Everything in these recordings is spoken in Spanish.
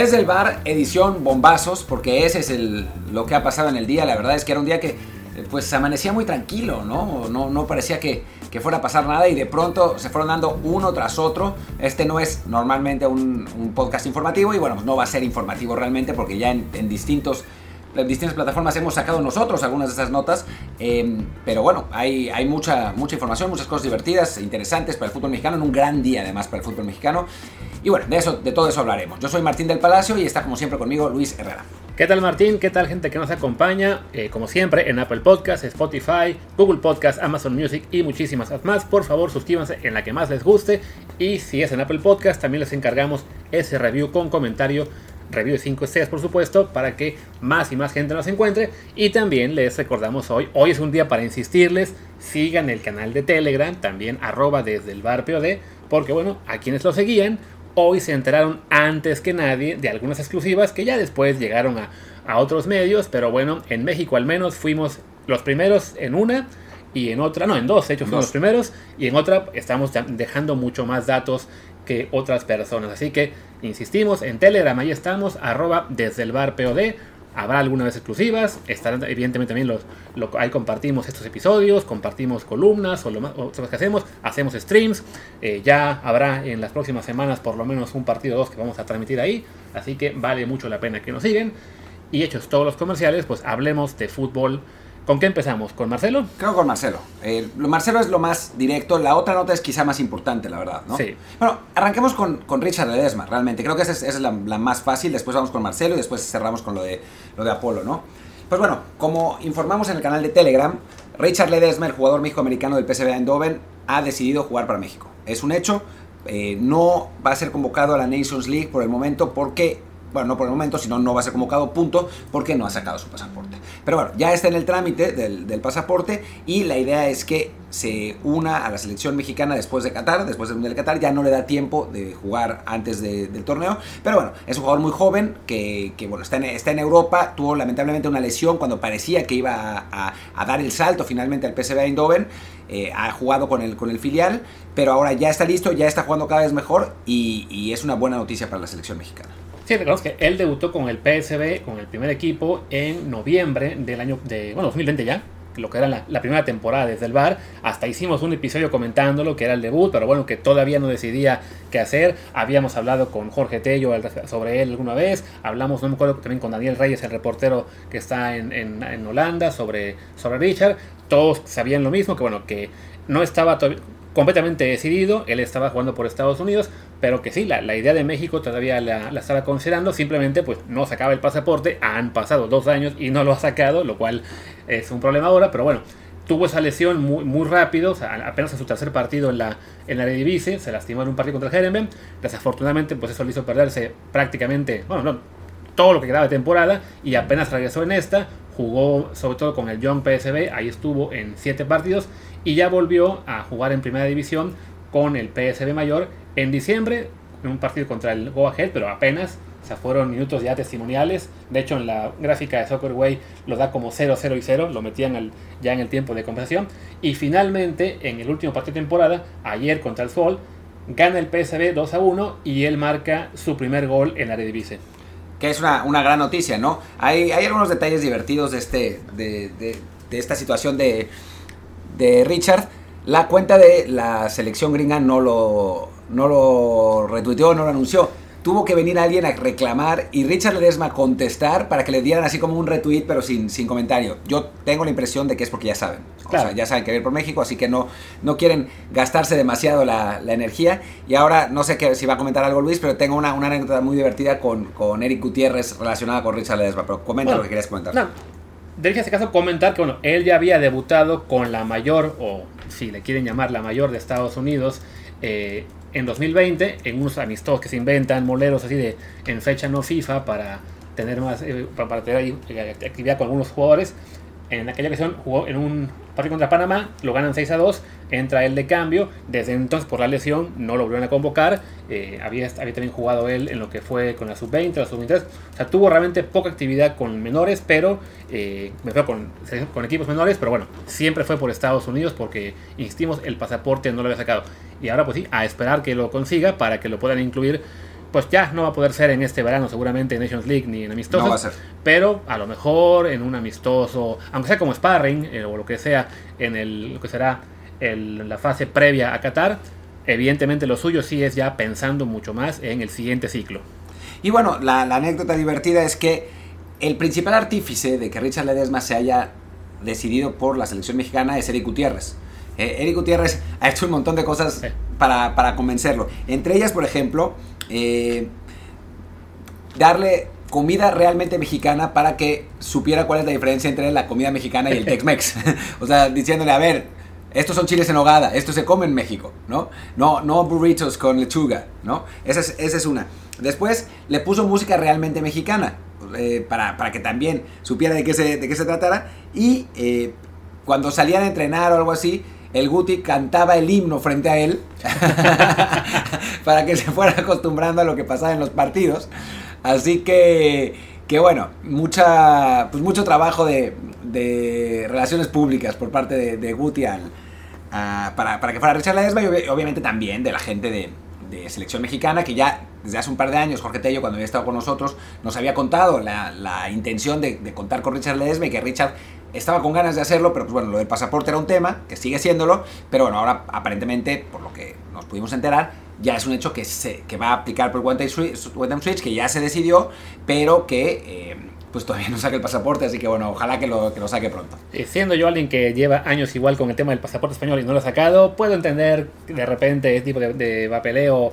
Desde el bar, edición bombazos, porque ese es el, lo que ha pasado en el día. La verdad es que era un día que eh, pues amanecía muy tranquilo, ¿no? No, parecía que, que fuera a pasar nada y de pronto se fueron dando uno tras otro. Este no es normalmente un, podcast informativo y bueno, pues no va a ser informativo realmente porque ya en, distintos distintas plataformas hemos sacado nosotros algunas de estas notas, eh, pero bueno, hay, hay mucha, mucha información, muchas cosas divertidas, interesantes para el fútbol mexicano, en un gran día además para el fútbol mexicano. Y bueno, de, eso, de todo eso hablaremos. Yo soy Martín del Palacio y está como siempre conmigo Luis Herrera. ¿Qué tal Martín? ¿Qué tal gente que nos acompaña? Eh, como siempre en Apple Podcast, Spotify, Google Podcast, Amazon Music y muchísimas más. Por favor suscríbanse en la que más les guste y si es en Apple Podcast también les encargamos ese review con comentario review de 5 estrellas por supuesto, para que más y más gente nos encuentre. Y también les recordamos hoy, hoy es un día para insistirles, sigan el canal de Telegram, también arroba desde el bar POD, porque bueno, a quienes lo seguían, hoy se enteraron antes que nadie de algunas exclusivas que ya después llegaron a, a otros medios, pero bueno, en México al menos fuimos los primeros en una y en otra, no, en dos, de hecho fuimos los primeros, y en otra estamos dejando mucho más datos que otras personas. Así que insistimos, en Telegram ahí estamos, arroba desde el bar POD. Habrá algunas vez exclusivas, estarán evidentemente también los, lo, ahí compartimos estos episodios, compartimos columnas o lo, más, que hacemos, hacemos streams, eh, ya habrá en las próximas semanas por lo menos un partido o dos que vamos a transmitir ahí, así que vale mucho la pena que nos siguen. Y hechos todos los comerciales, pues hablemos de fútbol ¿Con qué empezamos? ¿Con Marcelo? Creo con Marcelo. Eh, Marcelo es lo más directo. La otra nota es quizá más importante, la verdad, ¿no? Sí. Bueno, arranquemos con, con Richard Ledesma, realmente. Creo que esa es, esa es la, la, más fácil. Después vamos con Marcelo y después cerramos con lo de, lo de Apolo, ¿no? Pues bueno, como informamos en el canal de Telegram, Richard Ledesma, el jugador méxico-americano del PSV Eindhoven, ha decidido jugar para México. Es un hecho. Eh, no va a ser convocado a la Nations League por el momento porque bueno, no por el momento, sino no va a ser convocado, punto, porque no ha sacado su pasaporte. Pero bueno, ya está en el trámite del, del, pasaporte y la idea es que se una a la selección mexicana después de Qatar, después del Mundial de Qatar, ya no le da tiempo de jugar antes de, del torneo, pero bueno, es un jugador muy joven que, bueno, está en, está en, Europa, tuvo lamentablemente una lesión cuando parecía que iba a, dar el salto finalmente al PSV Eindhoven, eh, ha jugado con el, con el filial, pero ahora ya está listo, ya está jugando cada vez mejor y, es una buena noticia para la selección mexicana. Sí, recordemos que él debutó con el PSB, con el primer equipo, en noviembre del año de, bueno, 2020 ya, lo que era la, primera temporada desde el bar. Hasta hicimos un episodio comentándolo, que era el debut, pero bueno, que todavía no decidía qué hacer. Habíamos hablado con Jorge Tello sobre él alguna vez. Hablamos, no me acuerdo, también con Daniel Reyes, el reportero que está en, en, en Holanda, sobre, sobre Richard. Todos sabían lo mismo, que bueno, que no estaba todavía completamente decidido, él estaba jugando por Estados Unidos, pero que sí, la, la idea de México todavía la, estaba considerando, simplemente pues no sacaba el pasaporte, han pasado dos años y no lo ha sacado, lo cual es un problema ahora, pero bueno, tuvo esa lesión muy, muy rápido, apenas en su tercer partido en la, en la Eredivisie, se lastimó en un partido contra el Jeremben, desafortunadamente pues eso le hizo perderse prácticamente, bueno, no, todo lo que quedaba de temporada y apenas regresó en esta, jugó sobre todo con el Young PSB, ahí estuvo en siete partidos y ya volvió a jugar en primera división con el PSB mayor en diciembre, en un partido contra el Go Ahead, pero apenas, o sea, fueron minutos ya testimoniales. De hecho, en la gráfica de Soccer Way lo da como 0, 0 y 0, lo metían al, ya en el tiempo de compensación. Y finalmente, en el último partido de temporada, ayer contra el Sol, gana el PSB 2 a 1 y él marca su primer gol en la Eredivisie que es una, una, gran noticia, ¿no? Hay, hay algunos detalles divertidos de, este, de, de, de esta situación de, de Richard. La cuenta de la selección gringa no lo, no lo retuiteó, no lo anunció. Tuvo que venir alguien a reclamar y Richard Ledesma contestar para que le dieran así como un retweet, pero sin, sin comentario. Yo tengo la impresión de que es porque ya saben. Claro. O sea, ya saben que ir por México, así que no, no quieren gastarse demasiado la, la, energía. Y ahora, no sé qué, si va a comentar algo Luis, pero tengo una, una anécdota muy divertida con, con Eric Gutiérrez relacionada con Richard Ledesma. Pero comenta bueno, lo que querías comentar. No de este caso comentar que bueno, él ya había debutado con la mayor, o si le quieren llamar la mayor de Estados Unidos, eh, en 2020, en unos amistosos que se inventan, moleros así de en fecha no FIFA para tener más, eh, para tener actividad con algunos jugadores. En aquella ocasión jugó en un partido contra Panamá, lo ganan 6 a 2, entra él de cambio, desde entonces por la lesión no lo volvieron a convocar, eh, había, también jugado él en lo que fue con la sub-20, la sub-23, o sea, tuvo realmente poca actividad con menores, pero eh, me fue con, con, equipos menores, pero bueno, siempre fue por Estados Unidos porque, insistimos, el pasaporte no lo había sacado. Y ahora pues sí, a esperar que lo consiga para que lo puedan incluir pues ya no va a poder ser en este verano seguramente en Nations League ni en amistosos. No va a ser. Pero a lo mejor en un amistoso, aunque sea como sparring eh, o lo que sea, en el, lo que será el- la fase previa a Qatar, evidentemente lo suyo sí es ya pensando mucho más en el siguiente ciclo. Y bueno, la, la anécdota divertida es que el principal artífice de que Richard Ledesma se haya decidido por la selección mexicana es Eric Gutiérrez. Eh, Eric Gutiérrez ha hecho un montón de cosas Sí. para, para convencerlo. Entre ellas, por ejemplo, eh, darle comida realmente mexicana para que supiera cuál es la diferencia entre la comida mexicana y el Tex-Mex. o sea, diciéndole, a ver, estos son chiles en hogada, esto se come en México, ¿no? No, no burritos con lechuga, ¿no? Esa es, esa es una. Después le puso música realmente mexicana, eh, para, para que también supiera de qué se, de qué se tratara. Y eh, cuando salían a entrenar o algo así, el Guti cantaba el himno frente a él para que se fuera acostumbrando a lo que pasaba en los partidos. Así que, que bueno, mucha, pues mucho trabajo de, de relaciones públicas por parte de, de Guti al- para, para que fuera Richard Ledesma y obvi- obviamente también de la gente de, de selección mexicana que ya desde hace un par de años, Jorge Tello, cuando había estado con nosotros, nos había contado la, la intención de, de contar con Richard Ledesma y que Richard estaba con ganas de hacerlo, pero pues bueno, lo del pasaporte era un tema, que sigue siéndolo, pero bueno, ahora aparentemente, por lo que nos pudimos enterar, ya es un hecho que, se, que va a aplicar por One Time Switch, que ya se decidió, pero que eh, pues todavía no saca el pasaporte, así que bueno, ojalá que lo, que lo saque pronto. Eh, Siendo yo alguien que lleva años igual con el tema del pasaporte español y no lo ha sacado, puedo entender de repente ese tipo de papeleo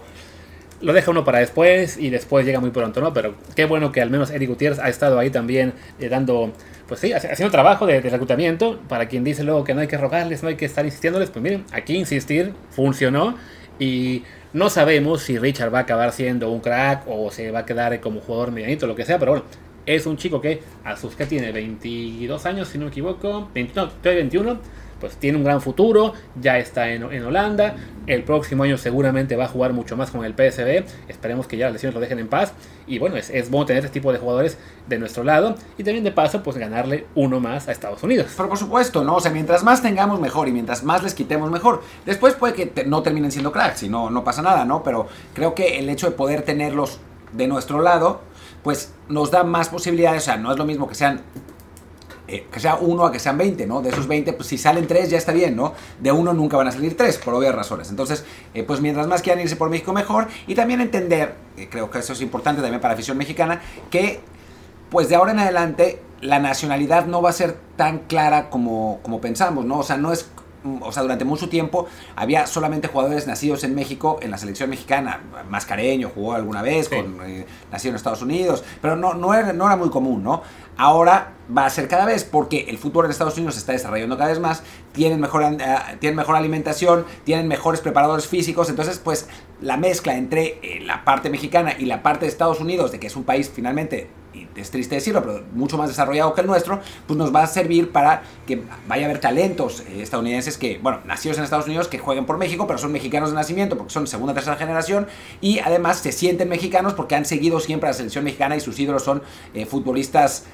lo deja uno para después y después llega muy pronto, ¿no? Pero qué bueno que al menos Eric Gutiérrez ha estado ahí también eh, dando, pues sí, haci- haciendo trabajo de, reclutamiento. Para quien dice luego que no hay que rogarles, no hay que estar insistiéndoles, pues miren, aquí insistir funcionó y no sabemos si Richard va a acabar siendo un crack o se va a quedar como jugador medianito, lo que sea, pero bueno, es un chico que a sus que tiene 22 años, si no me equivoco, 20 no, todavía 21, pues tiene un gran futuro, ya está en, en Holanda, el próximo año seguramente va a jugar mucho más con el PSV, esperemos que ya las lesiones lo dejen en paz, y bueno, es, es bueno tener este tipo de jugadores de nuestro lado, y también de paso, pues ganarle uno más a Estados Unidos. Pero por supuesto, ¿no? O sea, mientras más tengamos mejor y mientras más les quitemos mejor. Después puede que no terminen siendo cracks y no, no pasa nada, ¿no? Pero creo que el hecho de poder tenerlos de nuestro lado, pues nos da más posibilidades. O sea, no es lo mismo que sean. Eh, que sea uno a que sean 20, ¿no? De esos 20, pues si salen tres ya está bien, ¿no? De uno nunca van a salir tres, por obvias razones. Entonces, eh, pues mientras más quieran irse por México, mejor. Y también entender, eh, creo que eso es importante también para la afición mexicana, que pues de ahora en adelante la nacionalidad no va a ser tan clara como, como pensamos, ¿no? O sea, no es... O sea, durante mucho tiempo había solamente jugadores nacidos en México en la selección mexicana. Mascareño jugó alguna vez, Sí. con, eh, nacido en Estados Unidos, pero no, no, era, no era muy común, ¿no? Ahora va a ser cada vez porque el fútbol en Estados Unidos se está desarrollando cada vez más, tienen mejor, eh, tienen mejor alimentación, tienen mejores preparadores físicos, entonces pues la mezcla entre eh, la parte mexicana y la parte de Estados Unidos, de que es un país finalmente, es triste decirlo, pero mucho más desarrollado que el nuestro, pues nos va a servir para que vaya a haber talentos eh, estadounidenses que, bueno, nacidos en Estados Unidos, que jueguen por México, pero son mexicanos de nacimiento, porque son segunda tercera generación, y además se sienten mexicanos porque han seguido siempre a la selección mexicana y sus ídolos son eh, futbolistas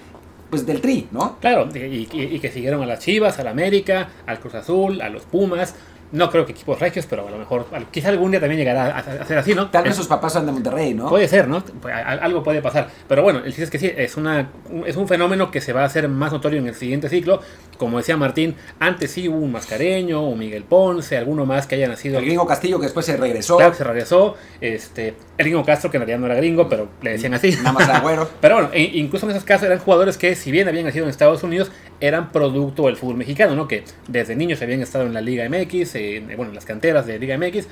pues del tri, ¿no? Claro, y- y que siguieron a las Chivas, al América, al Cruz Azul, a los Pumas. No creo que equipos regios, pero a lo mejor, quizá algún día también llegará a, a ser así, ¿no? Tal vez sus papás son de Monterrey, ¿no? Puede ser, ¿no? Pues, Algo puede pasar. Pero bueno, el chiste es que sí, es, una, un- es un fenómeno que se va a hacer más notorio en el siguiente ciclo. Como decía Martín, antes sí hubo un Mascareño, un Miguel Ponce, alguno más que haya nacido. El gringo Castillo que después se regresó, Claro se regresó. Este, el gringo Castro, que en realidad no era gringo, pero le decían así. nada más era güero. Pero bueno, e- incluso en esos casos eran jugadores que, si bien habían nacido en Estados Unidos, eran producto del fútbol mexicano, ¿no? Que desde niños habían estado en la Liga MX, en, bueno, en las canteras de Liga MX.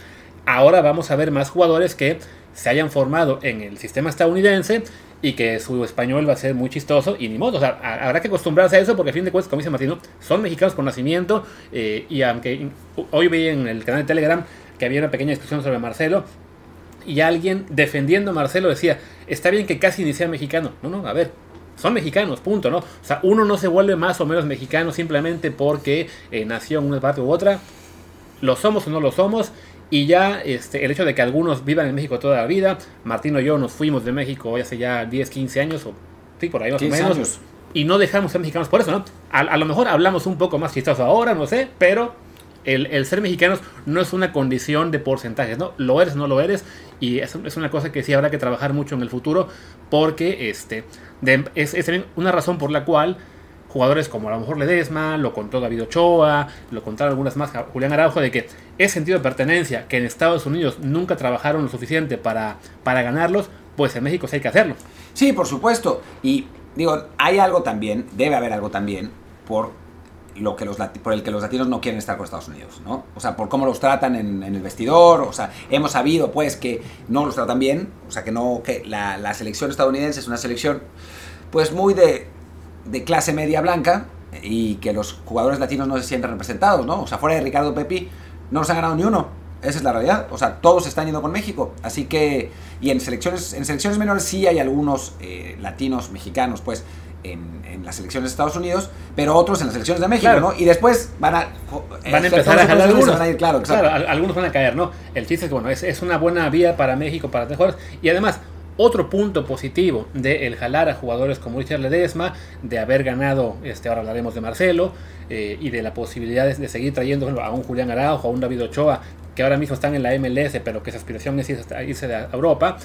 Ahora vamos a ver más jugadores que se hayan formado en el sistema estadounidense y que su español va a ser muy chistoso y ni modo. O sea, ha- habrá que acostumbrarse a eso porque a fin de cuentas, como dice Martino, son mexicanos por nacimiento eh, y aunque hoy vi en el canal de Telegram que había una pequeña discusión sobre Marcelo, y alguien defendiendo a Marcelo decía, está bien que casi ni sea mexicano. No, no, a ver, son mexicanos, punto, ¿no? O sea, uno no se vuelve más o menos mexicano simplemente porque eh, nació en una parte u otra. Lo somos o no lo somos. Y ya este, el hecho de que algunos vivan en México toda la vida, Martino y yo nos fuimos de México hace ya 10, 15 años, o sí, por ahí más o 15 menos. años. Y no dejamos de ser mexicanos por eso, ¿no? A, a lo mejor hablamos un poco más chistoso ahora, no sé, pero el, ser mexicanos no es una condición de porcentajes, ¿no? Lo eres, no lo eres, y es, es una cosa que sí habrá que trabajar mucho en el futuro, porque este, es, es una razón por la cual jugadores como a lo mejor Ledesma, lo contó David Ochoa, lo contaron algunas más, Julián Araujo, de que es sentido de pertenencia, que en Estados Unidos nunca trabajaron lo suficiente para, para ganarlos, pues en México sí hay que hacerlo. Sí, por supuesto. Y digo, hay algo también, debe haber algo también, por lo que los por el que los latinos no quieren estar con Estados Unidos, ¿no? O sea, por cómo los tratan en, el vestidor, o sea, hemos sabido pues que no los tratan bien, o sea, que no, que la, la selección estadounidense es una selección pues muy de, de, clase media blanca y que los jugadores latinos no se sienten representados, ¿no? O sea, fuera de Ricardo Pepi no se ha ganado ni uno, esa es la realidad, o sea, todos están yendo con México, así que, y en selecciones, en selecciones menores sí hay algunos eh, latinos, mexicanos, pues, en, las selecciones de Estados Unidos, pero otros en las selecciones de México, ¿no? Y después van a... Van a empezar a jalar algunos. Van a ir, claro, claro, algunos van a caer, ¿no? El chiste es que, bueno, es, es una buena vía para México, para mejores. Y además, otro punto positivo de el jalar a jugadores como Richard Ledesma, de haber ganado, este, ahora hablaremos de Marcelo, eh, y de la posibilidad de, seguir trayendo a un Julián Araujo, a un David Ochoa, que ahora mismo están en la MLS, pero que su aspiración es irse a Europa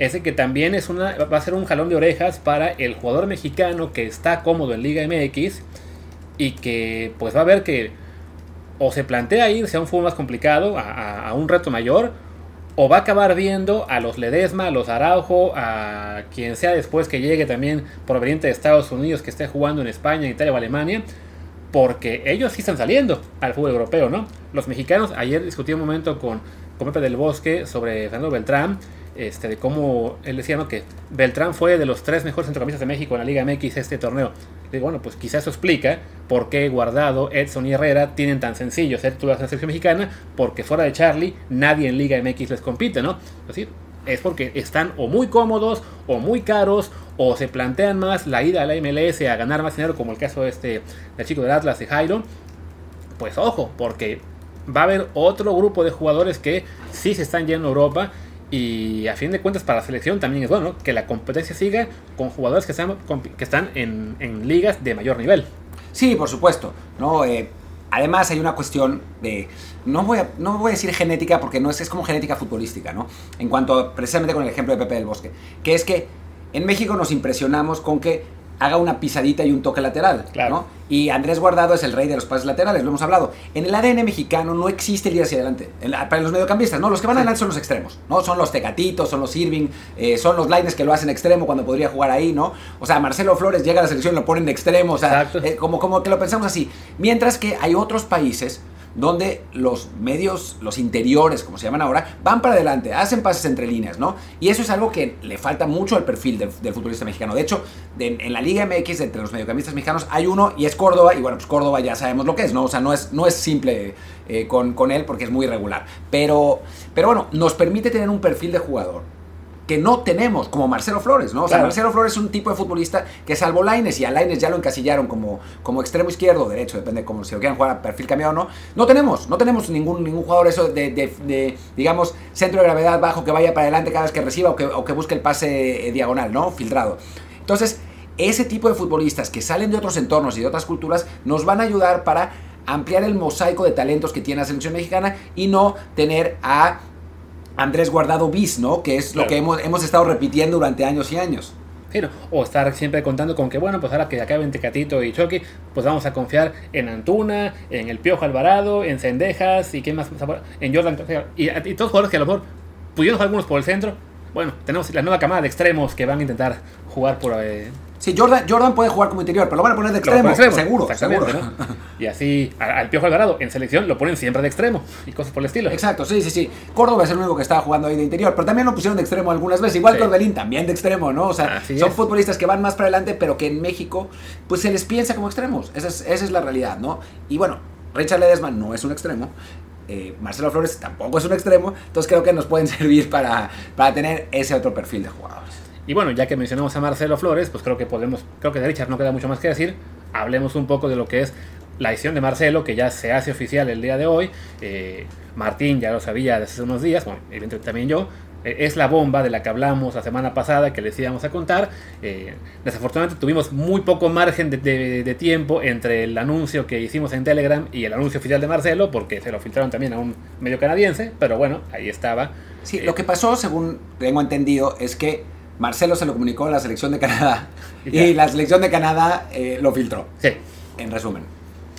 ese que también es una, va a ser un jalón de orejas para el jugador mexicano que está cómodo en Liga MX y que pues va a ver que o se plantea irse a un fútbol más complicado, a, un reto mayor, o va a acabar viendo a los Ledesma, a los Araujo, a quien sea después que llegue también proveniente de Estados Unidos, que esté jugando en España, Italia o Alemania, porque ellos sí están saliendo al fútbol europeo, ¿no? Los mexicanos, ayer discutí un momento con, con Pepe del Bosque sobre Fernando Beltrán, este, de cómo él decía ¿no? que Beltrán fue de los tres mejores centrocampistas de México en la Liga MX este torneo. Digo, bueno, pues quizás eso explica por qué Guardado, Edson y Herrera tienen tan sencillo ser titulares de la selección mexicana, porque fuera de Charlie nadie en Liga MX les compite, ¿no? Es decir, es porque están o muy cómodos o muy caros o se plantean más la ida a la MLS a ganar más dinero, como el caso de este del chico del Atlas de Jairo. Pues ojo, porque va a haber otro grupo de jugadores que sí se están yendo a Europa y a fin de cuentas para la selección también es bueno que la competencia siga con jugadores que están, que están en, ligas de mayor nivel. Sí, por supuesto. ¿no? Eh, además hay una cuestión de... No voy, a, no voy a decir genética porque no es, es como genética futbolística, ¿no? En cuanto precisamente con el ejemplo de Pepe del Bosque. Que es que en México nos impresionamos con que haga una pisadita y un toque lateral. Claro. Y Andrés Guardado es el rey de los pases laterales, lo hemos hablado. En el ADN mexicano no existe el ir hacia adelante. para los mediocampistas, no, los que van adelante son los extremos, ¿no? Son los Tecatitos, son los Irving, eh, son los Lines que lo hacen extremo cuando podría jugar ahí, ¿no? O sea, Marcelo Flores llega a la selección y lo ponen de extremo, o sea, eh, como, como que lo pensamos así. Mientras que hay otros países donde los medios, los interiores, como se llaman ahora, van para adelante, hacen pases entre líneas, ¿no? Y eso es algo que le falta mucho al perfil del, futbolista mexicano. De hecho, en la Liga MX, entre los mediocampistas mexicanos, hay uno y es Córdoba, y bueno, pues Córdoba ya sabemos lo que es, ¿no? O sea, no es, no es simple eh, con, con él porque es muy irregular. Pero, pero bueno, nos permite tener un perfil de jugador que no tenemos, como Marcelo Flores, ¿no? O sea, Marcelo Flores es un tipo de futbolista que salvo Laines y a Laines ya lo encasillaron como, como extremo izquierdo o derecho, depende de cómo si lo quieran jugar a perfil cambiado o no. No tenemos, no tenemos ningún, ningún jugador eso de, digamos, centro de gravedad bajo que vaya para adelante cada vez que reciba o que, o que busque el pase eh, diagonal, ¿no? Filtrado. Entonces, ese tipo de futbolistas que salen de otros entornos y de otras culturas nos van a ayudar para ampliar el mosaico de talentos que tiene la selección mexicana y no tener a Andrés Guardado bis, ¿no? Que es lo que hemos, hemos estado repitiendo durante años y años. o estar siempre contando con que, bueno, pues ahora que acaben Tecatito y Chucky, pues vamos a confiar en Antuna, en el Piojo Alvarado, en Cendejas y qué más, en Jordan. Y, y todos los jugadores que a lo mejor pudieron algunos por el centro. Bueno, tenemos la nueva camada de extremos que van a intentar jugar por, eh, Sí, Jordan, Jordan puede jugar como interior, pero lo van a poner de extremo, seguro, seguro. Y así, al, Piojo Alvarado en selección lo ponen siempre de extremo y cosas por el estilo. Exacto, sí, sí, sí. Córdoba es el único que estaba jugando ahí de interior, pero también lo pusieron de extremo algunas veces. Igual sí. también de extremo, ¿no? O sea, son futbolistas que van más para adelante, pero que en México, pues se les piensa como extremos. Esa es, esa es la realidad, ¿no? Y bueno, Richard Ledesma no es un extremo. Eh, Marcelo Flores tampoco es un extremo, entonces creo que nos pueden servir para, para tener ese otro perfil de jugadores. Y bueno, ya que mencionamos a Marcelo Flores, pues creo que podemos, creo que de Richard no queda mucho más que decir. Hablemos un poco de lo que es la edición de Marcelo, que ya se hace oficial el día de hoy. Eh, Martín ya lo sabía desde hace unos días, bueno, evidentemente también yo, eh, es la bomba de la que hablamos la semana pasada que les íbamos a contar. Eh, desafortunadamente tuvimos muy poco margen de, tiempo entre el anuncio que hicimos en Telegram y el anuncio oficial de Marcelo, porque se lo filtraron también a un medio canadiense, pero bueno, ahí estaba. Sí, lo que pasó, según tengo entendido, es que Marcelo se lo comunicó a la selección de Canadá y, la selección de Canadá lo filtró. Sí. En resumen.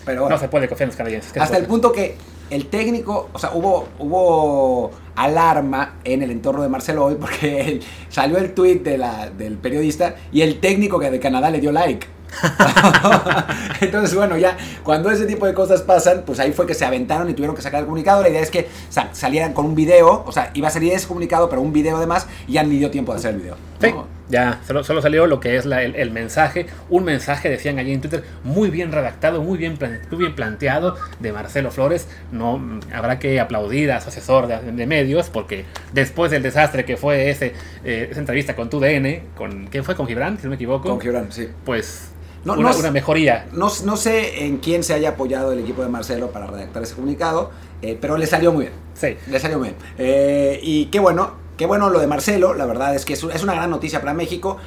Pero no se puede confiar en los canadienses. Hasta el punto que el técnico, o sea, hubo, hubo alarma en el entorno de Marcelo hoy porque salió el tweet de la, del periodista y el técnico que de Canadá le dio like. Entonces, bueno, ya cuando ese tipo de cosas pasan, pues ahí fue que se aventaron y tuvieron que sacar el comunicado. La idea es que salieran con un video, o sea, iba a salir ese comunicado, pero un video además, y ya ni dio tiempo de hacer el video. Sí, ya, solo, solo, salió lo que es el, mensaje. Un mensaje, decían allí en Twitter, muy bien redactado, muy bien, muy bien planteado de Marcelo Flores. No mm, habrá que aplaudir a su asesor de, medios, porque después del desastre que fue ese, eh, esa entrevista con TUDN, con, ¿quién fue? ¿Con Gibran? Si no me equivoco. Con Gibran, sí. Pues no, una, mejoría. No, no, sé en quién se haya apoyado el equipo de Marcelo para redactar ese comunicado, eh, pero le salió muy bien. Sí. Le salió muy bien. Eh, y qué bueno, qué bueno lo de Marcelo, la verdad es que es, una gran noticia para México.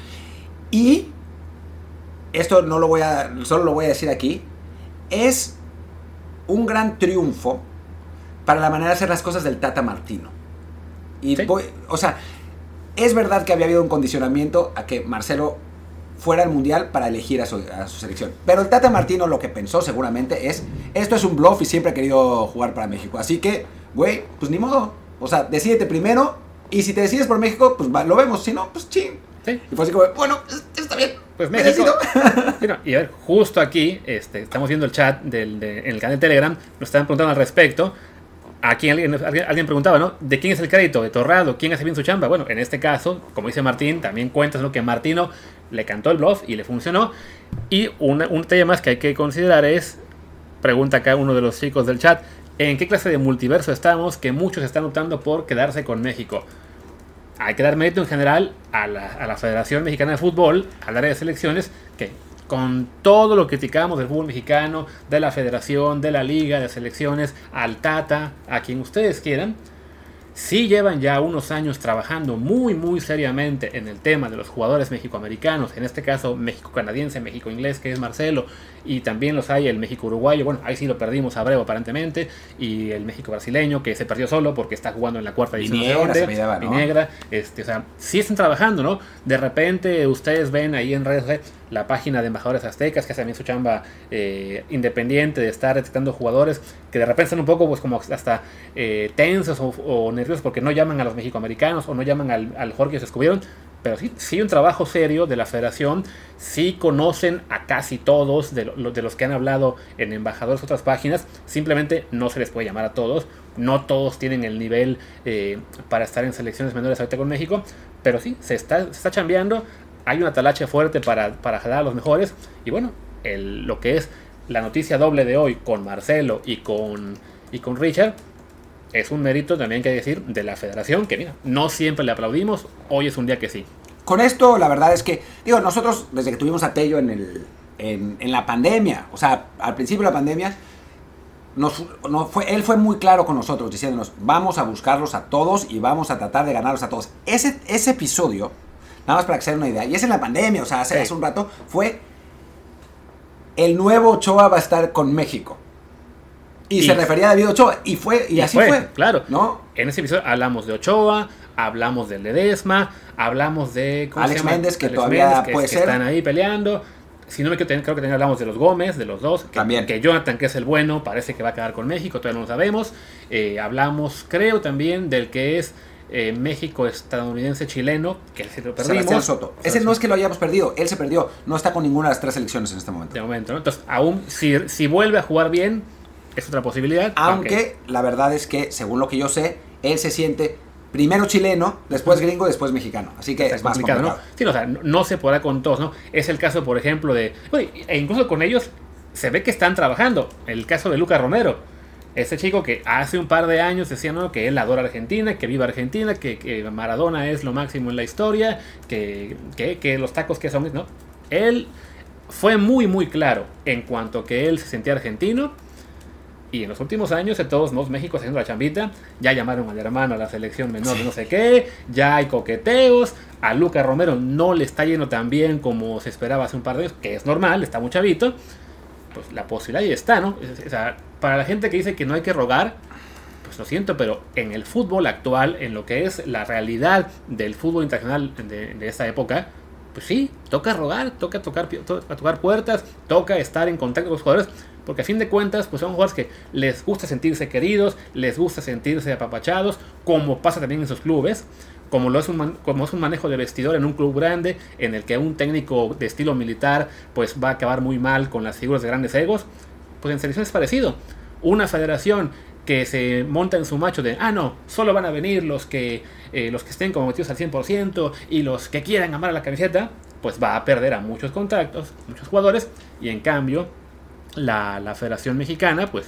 Y esto no lo voy a, solo lo voy a decir aquí, es un gran triunfo para la manera de hacer las cosas del Tata Martino. Y o sea, es verdad que había habido un condicionamiento a que Marcelo fuera al mundial para elegir a su, selección. Pero el Tata Martino lo que pensó seguramente es, esto es un bluff y siempre ha querido jugar para México. Así que, güey, pues ni modo. O sea, decídete primero y si te decides por México, pues lo vemos. Si no, pues ching. Y fue así como, bueno, está bien. Pues México. y a ver, justo aquí, este, estamos viendo el chat del, en el canal de Telegram, nos están preguntando al respecto. Aquí alguien, alguien, preguntaba, ¿no? ¿De quién es el crédito? ¿De Torrado? ¿Quién hace bien su chamba? Bueno, en este caso, como dice Martín, también cuentas lo que Martino le cantó el bluff y le funcionó. Y un tema más que hay que considerar es, pregunta acá uno de los chicos del chat, ¿en qué clase de multiverso estamos que muchos están optando por quedarse con México? Hay que dar mérito en general a la, a la Federación Mexicana de Fútbol, al área de selecciones, que con todo lo que criticamos del fútbol mexicano, de la federación, de la liga, de selecciones, al Tata, a quien ustedes quieran, sí llevan ya unos años trabajando muy muy seriamente en el tema de los jugadores mexicoamericanos, en este caso México-canadiense, México-inglés, que es Marcelo, y también los hay el México-uruguayo, bueno, ahí sí lo perdimos a breve aparentemente, y el México-brasileño, que se perdió solo porque está jugando en la cuarta división y negra, este, o sea, sí están trabajando, ¿no? De repente ustedes ven ahí en redes la página de embajadores aztecas, que hace también su chamba eh, independiente de estar detectando jugadores que de repente están un poco pues como hasta eh, tensos o, nerviosos porque no llaman a los mexicoamericanos o no llaman al, al Jorge que se descubrieron, pero sí, sí un trabajo serio de la federación, sí conocen a casi todos de, de los que han hablado en embajadores otras páginas, simplemente no se les puede llamar a todos, no todos tienen el nivel eh, para estar en selecciones menores ahorita con México, pero sí, se está, se está chambeando, hay una talacha fuerte para, para jalar a los mejores. Y bueno, el, lo que es la noticia doble de hoy con Marcelo y con, y con Richard es un mérito también que decir de la federación, que mira, no siempre le aplaudimos, hoy es un día que sí. Con esto, la verdad es que, digo, nosotros desde que tuvimos a Tello en, el, en, en la pandemia, o sea, al principio de la pandemia, nos, fue, él fue muy claro con nosotros, diciéndonos, vamos a buscarlos a todos y vamos a tratar de ganarlos a todos. Ese, ese episodio Nada más para que se den una idea. Y es en la pandemia, o sea, hace, hace un rato fue el nuevo Ochoa va a estar con México. Y, se refería a David Ochoa. Y fue, y, así fue, Claro. ¿no? En ese episodio hablamos de Ochoa, hablamos del Ledesma, hablamos de. Alex Méndez, que todavía puede ser. están ahí peleando. Si no me equivoco, creo que también hablamos de los Gómez, de los dos. Que, también. Que Jonathan, que es el bueno, parece que va a quedar con México, todavía no lo sabemos. Eh, hablamos, creo, también del que es eh, México estadounidense chileno, que se lo perdimos. Soto. Ese no es que lo hayamos perdido, él se perdió, no está con ninguna de las tres selecciones en este momento. De momento, ¿no? Entonces, aún si, si vuelve a jugar bien, es otra posibilidad. Aunque la verdad es que, según lo que yo sé, él se siente primero chileno, después gringo, después mexicano. Así que es más complicado. ¿no? Sí, o sea, no, se podrá con todos, ¿no? Es el caso, por ejemplo, de... e incluso con ellos se ve que están trabajando. El caso de Lucas Romero ese chico que hace un par de años decía ¿no? que él adora Argentina, que viva Argentina, que, Maradona es lo máximo en la historia, que, que, los tacos que son, ¿no? Él fue muy muy claro en cuanto que él se sentía argentino Y en los últimos años, de todos modos, México haciendo la chambita, ya llamaron al hermano a la selección menor de no sé qué, ya hay coqueteos, a Luca Romero no le está yendo tan bien como se esperaba hace un par de años, que es normal, está muy chavito, pues la posibilidad ahí está, ¿no? O sea, para la gente que dice que no hay que rogar, pues lo siento, pero en el fútbol actual, en lo que es la realidad del fútbol internacional de, de esta época, pues sí, toca rogar, toca tocar, toca tocar puertas, toca estar en contacto con los jugadores, porque a fin de cuentas, pues son jugadores que les gusta sentirse queridos, les gusta sentirse apapachados, como pasa también en sus clubes, como, lo es un como es un manejo de vestidor en un club grande, en el que un técnico de estilo militar pues va a acabar muy mal con las figuras de grandes egos, pues en selección es parecido. Una federación que se monta en su macho de, ah, no, solo van a venir los que, eh, los que estén comprometidos al 100% y los que quieran amar a la camiseta, pues va a perder a muchos contactos, muchos jugadores, y en cambio la, la Federación Mexicana, pues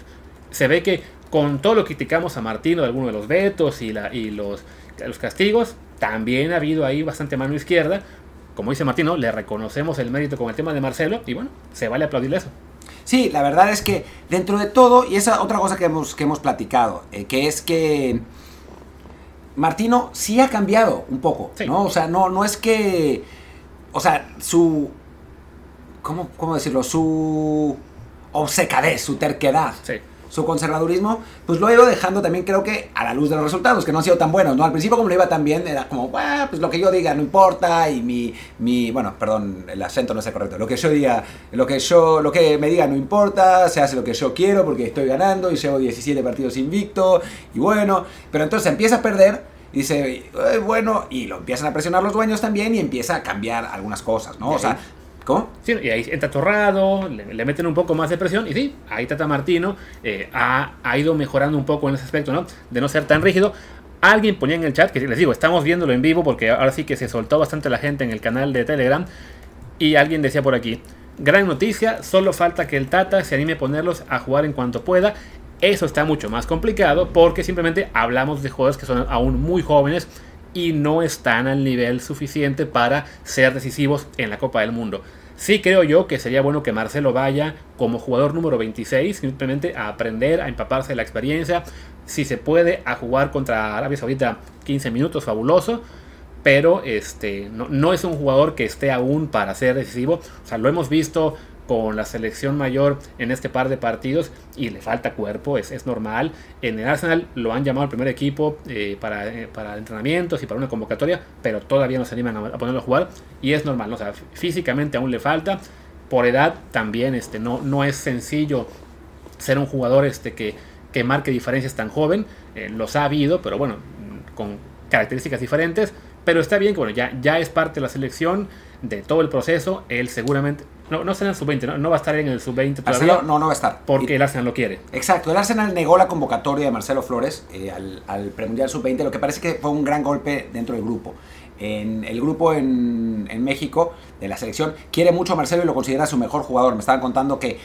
se ve que con todo lo que criticamos a Martino de algunos de los vetos y, la, y los, los castigos, también ha habido ahí bastante mano izquierda. Como dice Martino, le reconocemos el mérito con el tema de Marcelo y bueno, se vale aplaudirle eso. Sí, la verdad es que dentro de todo, y esa otra cosa que hemos, que hemos platicado, eh, que es que Martino sí ha cambiado un poco, Sí. ¿no? O sea, no, no es que, o sea, su, ¿cómo, cómo decirlo? Su obcecadez, su terquedad, Sí. su conservadurismo, pues lo he ido dejando también creo que a la luz de los resultados, que no han sido tan buenos, ¿no? Al principio como le iba tan bien, era como, "Bah, pues lo que yo diga no importa y mi, mi, bueno, perdón, el acento no es el correcto, lo que yo diga, lo que yo, lo que me diga no importa, se hace lo que yo quiero porque estoy ganando y llevo 17 partidos invicto y bueno, pero entonces empieza a perder dice, "Eh, bueno, y lo empiezan a presionar los dueños también y empieza a cambiar algunas cosas, ¿no? O sea, Sí, y ahí entra Torrado, le, le meten un poco más de presión y sí, ahí Tata Martino eh, ha, ha ido mejorando un poco en ese aspecto, ¿no? De no ser tan rígido. Alguien ponía en el chat, que les digo, estamos viéndolo en vivo porque ahora sí que se soltó bastante la gente en el canal de Telegram y alguien decía por aquí, gran noticia, solo falta que el Tata se anime a ponerlos a jugar en cuanto pueda. Eso está mucho más complicado porque simplemente hablamos de jugadores que son aún muy jóvenes y no están al nivel suficiente para ser decisivos en la Copa del Mundo. Sí creo yo que sería bueno que Marcelo vaya como jugador número 26, simplemente a aprender, a empaparse de la experiencia. Si se puede, a jugar contra Arabia Saudita 15 minutos, fabuloso. Pero este, no, no es un jugador que esté aún para ser decisivo. O sea, lo hemos visto con la selección mayor en este par de partidos y le falta cuerpo, es, es normal. En el Arsenal lo han llamado al primer equipo eh, para, eh, para entrenamientos y para una convocatoria, pero todavía no se animan a, ponerlo a jugar y es normal, ¿no? o sea, físicamente aún le falta, por edad también este, no, no es sencillo ser un jugador este, que, que marque diferencias tan joven, eh, los ha habido, pero bueno, con características diferentes, pero está bien que bueno, ya, ya es parte de la selección de todo el proceso, él seguramente, no, no está en el sub-20, no, no va a estar en el sub-20 todavía, Marcelo no, no va a estar. porque Y- el Arsenal lo quiere. Exacto, el Arsenal negó la convocatoria de Marcelo Flores eh, al, al premundial sub-20, lo que parece que fue un gran golpe dentro del grupo. En el grupo en, en México de la selección quiere mucho a Marcelo y lo considera su mejor jugador. Me estaban contando que,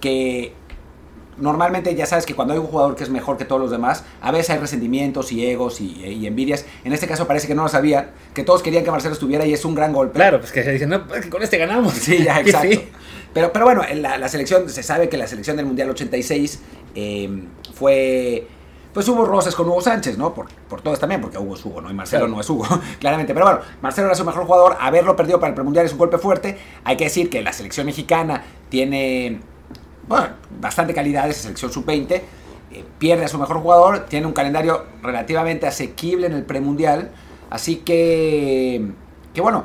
que normalmente ya sabes que cuando hay un jugador que es mejor que todos los demás, a veces hay resentimientos y egos y, y envidias. En este caso parece que no lo sabían, que todos querían que Marcelo estuviera y es un gran golpe. Claro, pues que se dicen, no, es que con este ganamos. Sí, ya, exacto. sí. Pero, pero bueno, en la, la selección, se sabe que la selección del Mundial 86 eh, fue... Pues hubo roces con Hugo Sánchez, ¿no? Por, por todos también, porque Hugo es Hugo, ¿no? Y Marcelo Claro. no es Hugo, claramente. Pero bueno, Marcelo era su mejor jugador. Haberlo perdido para el premundial es un golpe fuerte. Hay que decir que la selección mexicana tiene, bueno, bastante calidad, esa selección sub-20. eh, pierde a su mejor jugador, tiene un calendario relativamente asequible en el premundial. Así que, que bueno,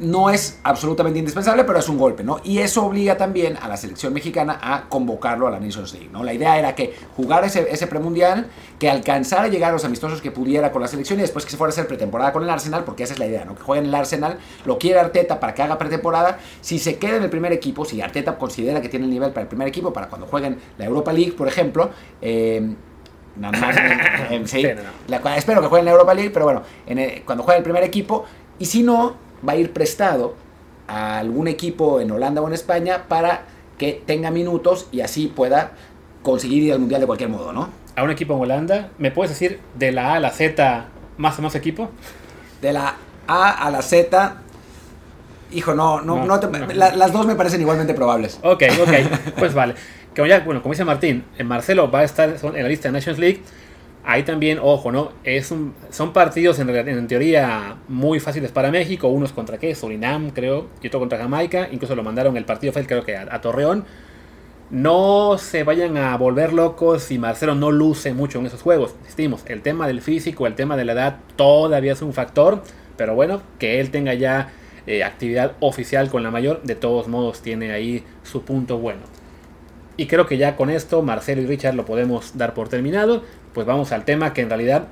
no es absolutamente indispensable, pero es un golpe, ¿no? Y eso obliga también a la selección mexicana a convocarlo a la Nations League, ¿no? La idea era que jugar ese, ese premundial, que alcanzara a llegar a los amistosos que pudiera con la selección y después que se fuera a hacer pretemporada con el Arsenal, porque esa es la idea, ¿no? Que juegue en el Arsenal, lo quiere Arteta para que haga pretemporada. Si se queda en el primer equipo, si Arteta considera que tiene el nivel para el primer equipo, para cuando jueguen la Europa League, por ejemplo, eh, nada más, eh, sí, no. la- espero que juegue en la Europa League, pero bueno, en el- cuando juegue el primer equipo, y si no, va a ir prestado a algún equipo en Holanda o en España para que tenga minutos y así pueda conseguir ir al Mundial de cualquier modo, ¿no? A un equipo en Holanda, ¿me puedes decir de la A a la Z más o menos equipo? De la A a la Z, Hijo, no, no, no, las dos me parecen igualmente probables. Ok, ok, pues vale. Como ya, bueno, como dice Martín, Marcelo va a estar en la lista de Nations League. Ahí también, ojo, ¿no? Es son partidos en, teoría muy fáciles para México. Unos contra qué? Surinam, creo, y otro contra Jamaica. Incluso lo mandaron el partido fue creo que a, Torreón. No se vayan a volver locos si Marcelo no luce mucho en esos juegos. Insistimos, el tema del físico, el tema de la edad todavía es un factor. Pero bueno, que él tenga ya eh, actividad oficial con la mayor, de todos modos tiene ahí su punto bueno. Y creo que ya con esto Marcelo y Richard lo podemos dar por terminado. Pues vamos al tema que en realidad,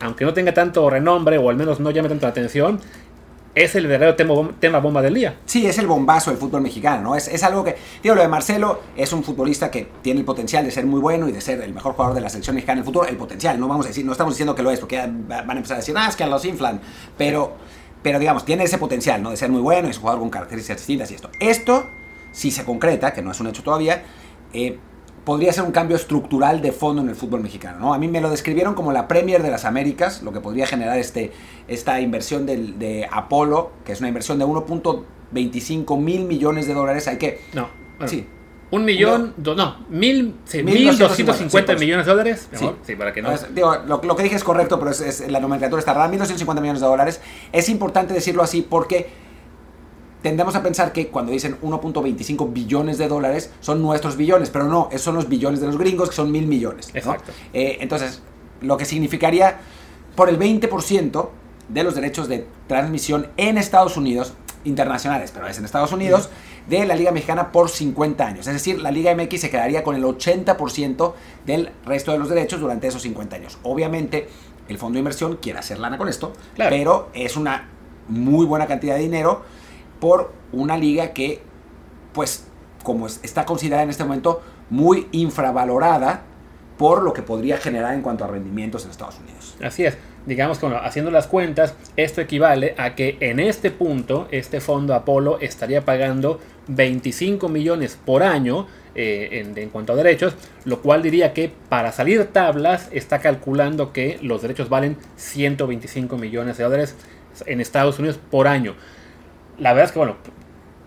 aunque no tenga tanto renombre o al menos no llame tanto la atención, es el verdadero tema, bomba del día. Sí, es el bombazo del fútbol mexicano, ¿no? Es, es, algo que, digo, lo de Marcelo es un futbolista que tiene el potencial de ser muy bueno y de ser el mejor jugador de la selección mexicana en el futuro. El potencial, no vamos a decir, no estamos diciendo que lo es, porque van a empezar a decir, ah, es que los inflan. Pero, pero digamos, tiene ese potencial, ¿no? De ser muy bueno y es un jugador con características distintas y esto. Esto, si se concreta, que no es un hecho todavía, eh, podría ser un cambio estructural de fondo en el fútbol mexicano. ¿no? A mí me lo describieron como la Premier de las Américas, lo que podría generar este, esta inversión de Apolo, que es una inversión de 1.25 mil millones de dólares. Hay que... No, sí. Un millón, no, mil, mil doscientos cincuenta pues. millones de dólares. sí. para que no. Pues, digo, lo, que dije es correcto, pero es, la nomenclatura está rara. 1.250 millones de dólares. Es importante decirlo así porque tendemos a pensar que cuando dicen 1.25 billones de dólares son nuestros billones, pero no, esos son los billones de los gringos, que son mil millones. Exacto. Eh, entonces, lo que significaría por el 20% de los derechos de transmisión en Estados Unidos, internacionales, pero es en Estados Unidos, de la Liga Mexicana por 50 años. Es decir, la Liga MX se quedaría con el 80% del resto de los derechos durante esos 50 años. Obviamente, el fondo de inversión quiere hacer lana con esto, pero es una muy buena cantidad de dinero por una liga que, pues, como está considerada en este momento, muy infravalorada por lo que podría generar en cuanto a rendimientos en Estados Unidos. Así es. Digamos que haciendo las cuentas, esto equivale a que en este punto, este fondo Apolo estaría pagando 25 millones por año eh, en, cuanto a derechos, lo cual diría que para salir tablas está calculando que los derechos valen 125 millones de dólares en Estados Unidos por año la verdad es que, bueno,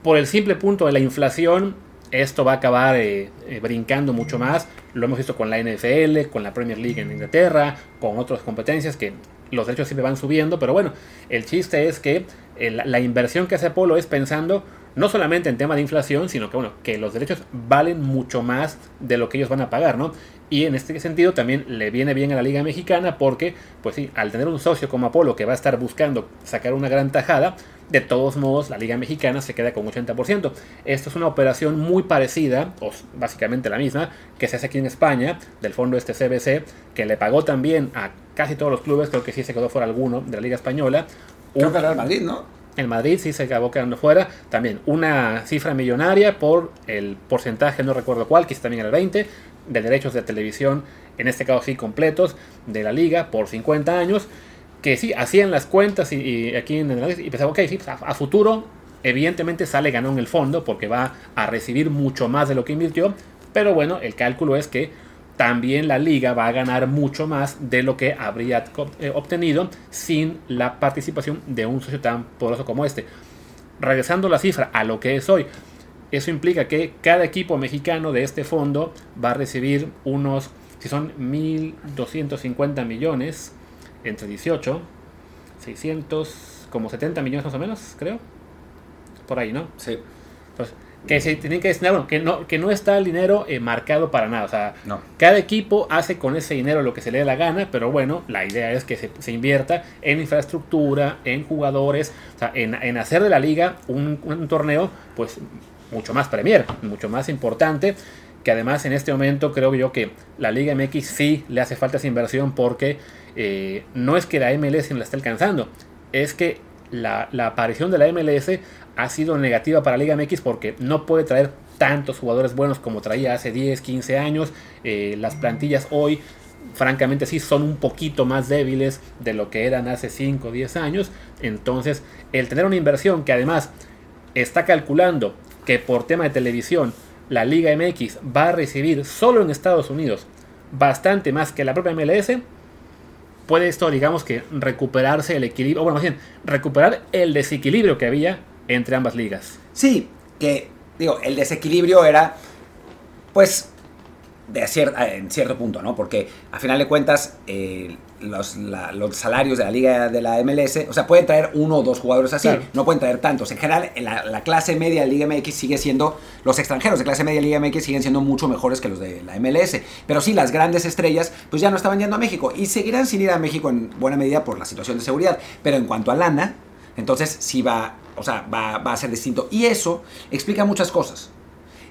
por el simple punto de la inflación, esto va a acabar eh, eh, brincando mucho más. Lo hemos visto con la NFL, con la Premier League en Inglaterra, con otras competencias que los derechos siempre van subiendo. Pero bueno, el chiste es que eh, la inversión que hace Apolo es pensando no solamente en tema de inflación, sino que bueno, que los derechos valen mucho más de lo que ellos van a pagar, ¿no? Y en este sentido también le viene bien a la Liga Mexicana porque, pues sí, al tener un socio como Apolo que va a estar buscando sacar una gran tajada, de todos modos la Liga Mexicana se queda con 80%. Esto es una operación muy parecida, o básicamente la misma, que se hace aquí en España, del fondo este CBC, que le pagó también a casi todos los clubes, creo que sí se quedó fuera alguno de la Liga Española. Creo que era el Madrid, ¿no? El Madrid sí se acabó quedando fuera. También una cifra millonaria por el porcentaje, no recuerdo cuál, quizás también era el 20, de derechos de televisión, en este caso sí completos, de la liga por 50 años. Que sí, hacían las cuentas y, aquí en el y pensaba, ok, sí, pues, a, futuro, evidentemente sale ganó en el fondo porque va a recibir mucho más de lo que invirtió. Pero bueno, el cálculo es que también la liga va a ganar mucho más de lo que habría eh, obtenido sin la participación de un socio tan poderoso como este. Regresando la cifra a lo que es hoy, eso implica que cada equipo mexicano de este fondo va a recibir unos, si son 1.250 millones entre 18, 600, como 70 millones más o menos, creo. Por ahí, ¿no? Sí. Entonces, que se tienen que destinar, bueno, que no, que no está el dinero eh, marcado para nada. O sea, cada equipo hace con ese dinero lo que se le dé la gana, pero bueno, la idea es que se, invierta en infraestructura, en jugadores, o sea, en, hacer de la liga un, torneo, pues mucho más premier, mucho más importante. Que además en este momento creo yo que la Liga MX sí le hace falta esa inversión porque eh, no es que la MLS no la esté alcanzando, es que la, la aparición de la MLS ha sido negativa para Liga MX porque no puede traer tantos jugadores buenos como traía hace 10, 15 años. Eh, las plantillas hoy, francamente, sí son un poquito más débiles de lo que eran hace 5 o 10 años. Entonces, el tener una inversión que además está calculando que por tema de televisión la Liga MX va a recibir solo en Estados Unidos bastante más que la propia MLS, puede esto, digamos que, recuperarse el equilibrio, bueno, más bien, recuperar el desequilibrio que había entre ambas ligas. Sí, que digo, el desequilibrio era, pues, de en cierto punto, ¿no? Porque a final de cuentas, los, los, salarios de la liga de la MLS, o sea, pueden traer uno o dos jugadores así, no pueden traer tantos. En general, la, la, clase media de Liga MX sigue siendo, los extranjeros de clase media de Liga MX siguen siendo mucho mejores que los de la MLS. Pero sí, las grandes estrellas, pues ya no estaban yendo a México y seguirán sin ir a México en buena medida por la situación de seguridad. Pero en cuanto a lana, entonces sí va, o sea, va, va a ser distinto. Y eso explica muchas cosas.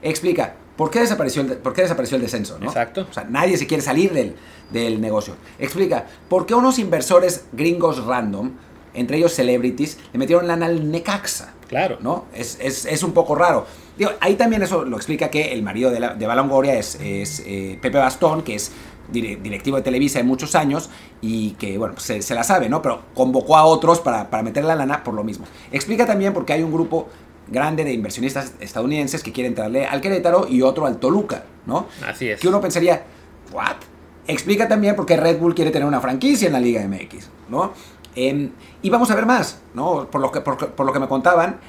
Explica ¿Por qué desapareció el, por qué desapareció el descenso? ¿no? Exacto. O sea, nadie se quiere salir del, del negocio. Explica, ¿por qué unos inversores gringos random, entre ellos celebrities, le metieron lana al Necaxa? Claro. ¿No? Es, es, es un poco raro. Digo, ahí también eso lo explica que el marido de, la, de Balongoria es, es eh, Pepe Bastón, que es directivo de Televisa de muchos años y que, bueno, pues se, se, la sabe, ¿no? Pero convocó a otros para, para meter la lana por lo mismo. Explica también por qué hay un grupo grande de inversionistas estadounidenses que quieren entrarle al Querétaro y otro al Toluca, ¿no? Así es. Que uno pensaría, ¿what? Explica también por qué Red Bull quiere tener una franquicia en la Liga MX, ¿no? Eh, y vamos a ver más, ¿no? Por lo que, por, por lo que me contaban,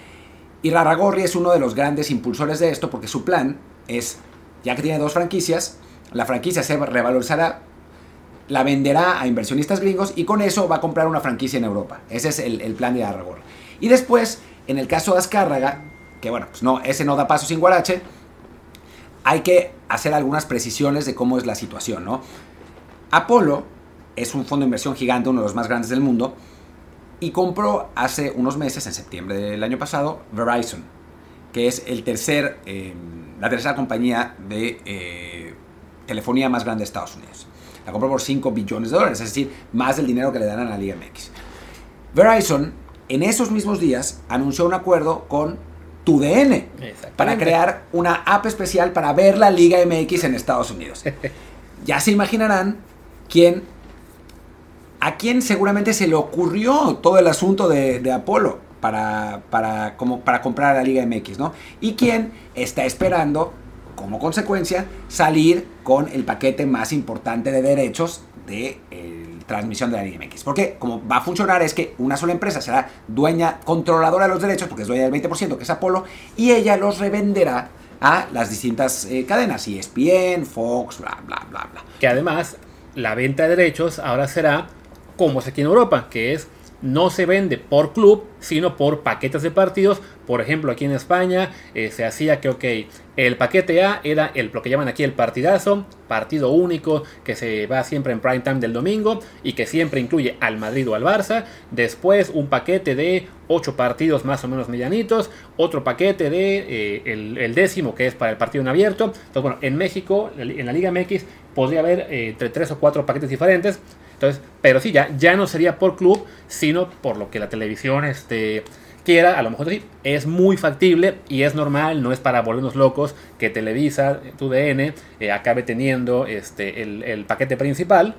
y Raragorri es uno de los grandes impulsores de esto porque su plan es, ya que tiene dos franquicias, la franquicia se revalorizará, la venderá a inversionistas gringos y con eso va a comprar una franquicia en Europa. Ese es el, el plan de Raragorri. Y después en el caso de Azcárraga, que bueno, pues no, ese no da paso sin guarache, hay que hacer algunas precisiones de cómo es la situación, ¿no? Apolo es un fondo de inversión gigante, uno de los más grandes del mundo, y compró hace unos meses, en septiembre del año pasado, Verizon, que es el tercer, eh, la tercera compañía de eh, telefonía más grande de Estados Unidos. La compró por 5 billones de dólares, es decir, más del dinero que le dan a la Liga MX. Verizon en esos mismos días anunció un acuerdo con TUDN para crear una app especial para ver la Liga MX en Estados Unidos. ya se imaginarán quién, a quién seguramente se le ocurrió todo el asunto de, de Apolo para, para, como, para comprar la Liga MX, ¿no? Y quién está esperando, como consecuencia, salir con el paquete más importante de derechos de eh, transmisión de la Liga MX. Porque como va a funcionar es que una sola empresa será dueña, controladora de los derechos, porque es dueña del 20%, que es Apolo, y ella los revenderá a las distintas eh, cadenas, ESPN, Fox, bla, bla, bla, bla. Que además, la venta de derechos ahora será como es aquí en Europa, que es no se vende por club, sino por paquetes de partidos. Por ejemplo, aquí en España eh, se hacía que, ok, el paquete A era el, lo que llaman aquí el partidazo, partido único que se va siempre en prime time del domingo y que siempre incluye al Madrid o al Barça. Después un paquete de 8 partidos más o menos medianitos. Otro paquete de eh, el, décimo que es para el partido en abierto. Entonces, bueno, en México, en la Liga MX, podría haber eh, entre 3 o 4 paquetes diferentes. Entonces, pero sí, ya, ya no sería por club, sino por lo que la televisión este, quiera. A lo mejor es muy factible y es normal, no es para volvernos locos que Televisa, TUDN, eh, acabe teniendo este, el, paquete principal.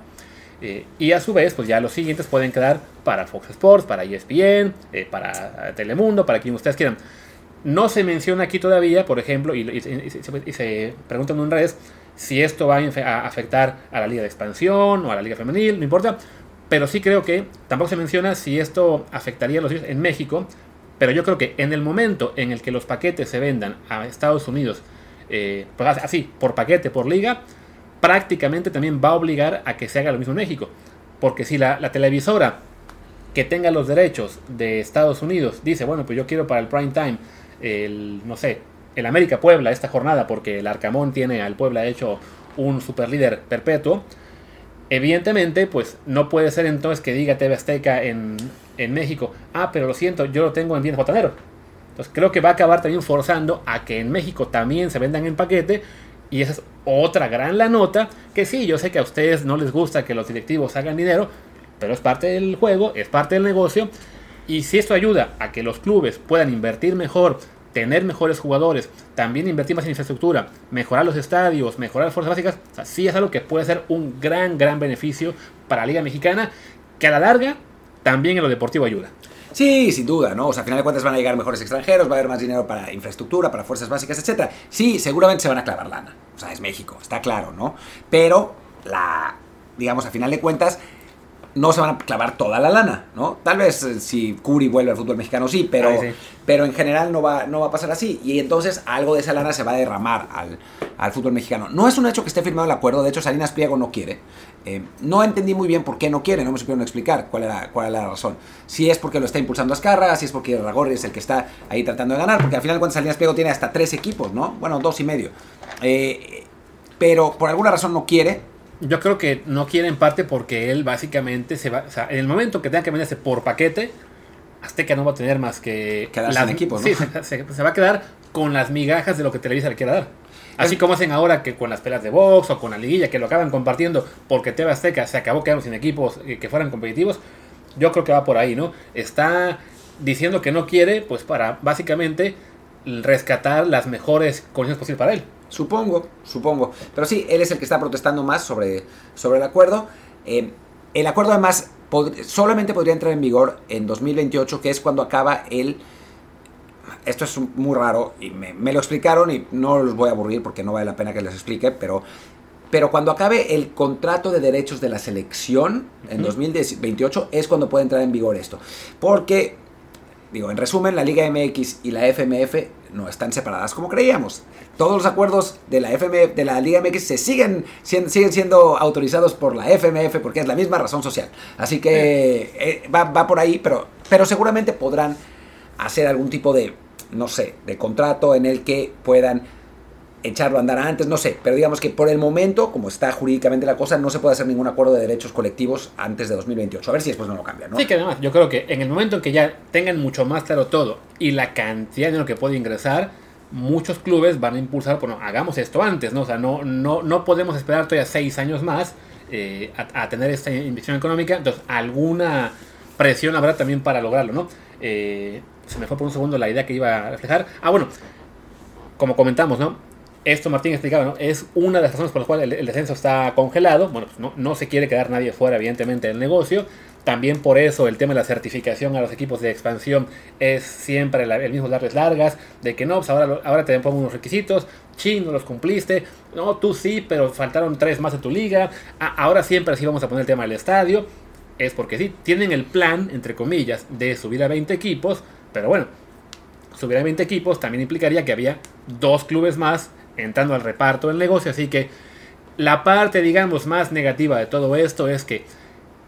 Eh, y a su vez, pues ya los siguientes pueden quedar para Fox Sports, para ESPN, eh, para Telemundo, para quien ustedes quieran. No se menciona aquí todavía, por ejemplo, y, y, y, y se preguntan en redes si esto va a afectar a la liga de expansión o a la liga femenil, no importa. Pero sí creo que tampoco se menciona si esto afectaría a los en México. Pero yo creo que en el momento en el que los paquetes se vendan a Estados Unidos, eh, pues así, por paquete, por liga, prácticamente también va a obligar a que se haga lo mismo en México. Porque si la, la televisora que tenga los derechos de Estados Unidos dice, bueno, pues yo quiero para el prime time, el, no sé, el América Puebla esta jornada porque el Arcamón tiene al Puebla hecho un super líder perpetuo. Evidentemente, pues no puede ser entonces que diga TV Azteca en, en México, ah, pero lo siento, yo lo tengo en bien botanero. Entonces creo que va a acabar también forzando a que en México también se vendan en paquete. Y esa es otra gran la nota, que sí, yo sé que a ustedes no les gusta que los directivos hagan dinero, pero es parte del juego, es parte del negocio. Y si esto ayuda a que los clubes puedan invertir mejor, tener mejores jugadores, también invertir más en infraestructura, mejorar los estadios, mejorar las fuerzas básicas, o sea, sí es algo que puede ser un gran, gran beneficio para la Liga Mexicana, que a la larga también en lo deportivo ayuda. Sí, sin duda, ¿no? O sea, a final de cuentas van a llegar mejores extranjeros, va a haber más dinero para infraestructura, para fuerzas básicas, etc. Sí, seguramente se van a clavar lana. O sea, es México, está claro, ¿no? Pero la, digamos, a final de cuentas, no se van a clavar toda la lana, ¿no? Tal vez eh, si Curi vuelve al fútbol mexicano sí, pero, Ay, sí. pero en general no va, no va a pasar así. Y entonces algo de esa lana se va a derramar al, al fútbol mexicano. No es un hecho que esté firmado el acuerdo, de hecho Salinas Pliego no quiere. Eh, no entendí muy bien por qué no quiere, no me supieron explicar cuál era, cuál era la razón. Si es porque lo está impulsando Azcarra, si es porque Ragorri es el que está ahí tratando de ganar, porque al final cuando Salinas Pliego tiene hasta tres equipos, ¿no? Bueno, dos y medio. Eh, pero por alguna razón no quiere, Yo creo que no quiere en parte porque él básicamente se va, o sea, en el momento que tenga que venderse por paquete, Azteca no va a tener más que Quedarse en equipo, ¿no? Sí, se, se- se va a quedar con las migajas de lo que Televisa le quiera dar. Así como hacen ahora que con las peleas de box o con la liguilla que lo acaban compartiendo porque TV Azteca se acabó quedando sin equipos que fueran competitivos, yo creo que va por ahí, ¿no? Está diciendo que no quiere, pues para básicamente rescatar las mejores condiciones posibles para él. Supongo, supongo. Pero sí, él es el que está protestando más sobre, sobre el acuerdo. Eh, el acuerdo además pod- solamente podría entrar en vigor en 2028, que es cuando acaba el... Esto es muy raro y me, me lo explicaron y no los voy a aburrir porque no vale la pena que les explique, pero, pero cuando acabe el contrato de derechos de la selección en Ujú. 2028 es cuando puede entrar en vigor esto. Porque Digo, en resumen, la Liga MX y la FMF no están separadas como creíamos. Todos los acuerdos de la FMF, de la Liga MX se siguen, siguen siendo autorizados por la FMF porque es la misma razón social. Así que eh, va, va por ahí, pero, pero seguramente podrán hacer algún tipo de, no sé, de contrato en el que puedan echarlo a andar antes, no sé, pero digamos que por el momento, como está jurídicamente la cosa, no se puede hacer ningún acuerdo de derechos colectivos antes de 2028. A ver si después no lo cambian, ¿no? Sí, que además, yo creo que en el momento en que ya tengan mucho más claro todo y la cantidad de dinero que puede ingresar, muchos clubes van a impulsar, bueno, hagamos esto antes, ¿no? O sea, no, no, no podemos esperar todavía seis años más eh, a, a tener esta inversión económica, entonces alguna presión habrá también para lograrlo, ¿no? Eh, se me fue por un segundo la idea que iba a reflejar. Ah, bueno, como comentamos, ¿no? Esto Martín explicaba, ¿no? Es una de las razones por las cuales el, descenso está congelado. Bueno, pues no, no se quiere quedar nadie fuera, evidentemente, del negocio. También por eso el tema de la certificación a los equipos de expansión es siempre el mismo darles largas, de que no, pues ahora, ahora te pongo unos requisitos, ching, no los cumpliste, no, tú sí, pero faltaron tres más de tu liga, Ah, ahora siempre sí vamos a poner el tema del estadio, es porque sí, tienen el plan, entre comillas, de subir a 20 equipos, pero bueno, subir a 20 equipos también implicaría que había dos clubes más entrando al reparto del negocio, así que la parte, digamos, más negativa de todo esto es que